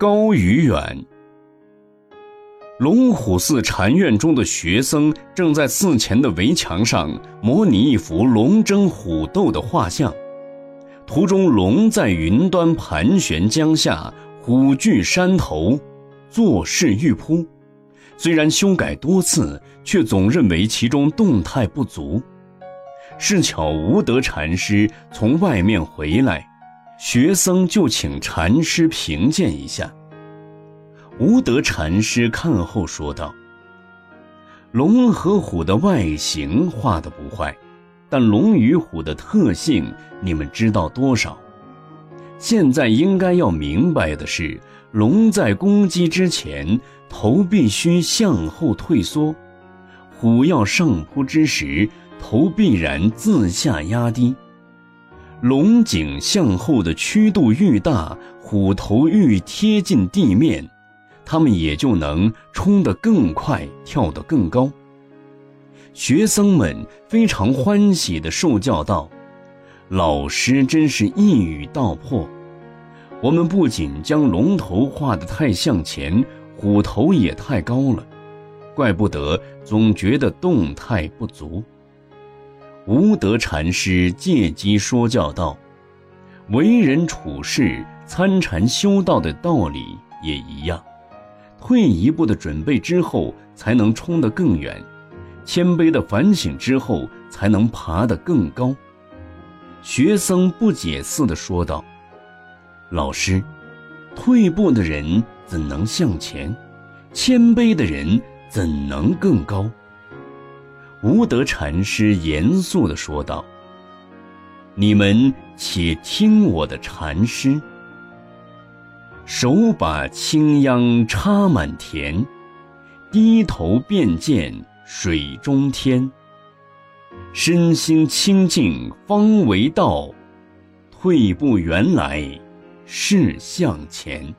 高与远。龙虎寺禅院中的学僧正在寺前的围墙上模拟一幅龙争虎斗的画像，图中龙在云端盘旋江下，虎踞山头，作势欲扑。虽然修改多次，却总认为其中动态不足。是巧无德禅师从外面回来，学僧就请禅师评鉴一下。无德禅师看后说道：“龙和虎的外形画的不坏，但龙与虎的特性你们知道多少？现在应该要明白的是，龙在攻击之前头必须向后退缩，虎要上扑之时头必然自下压低。龙颈向后的曲度愈大，虎头愈贴近地面。”他们也就能冲得更快，跳得更高。学僧们非常欢喜地受教道：“老师真是一语道破。我们不仅将龙头画得太向前，虎头也太高了，怪不得总觉得动态不足。”无德禅师借机说教道：“为人处事，参禅修道的道理也一样。”退一步的准备之后，才能冲得更远；谦卑的反省之后，才能爬得更高。学僧不解似的说道：“老师，退步的人怎能向前？谦卑的人怎能更高？”无德禅师严肃的说道：“你们且听我的禅师。”手把青秧插满田，低头便见水中天。身心清净方为道，退步原来是向前。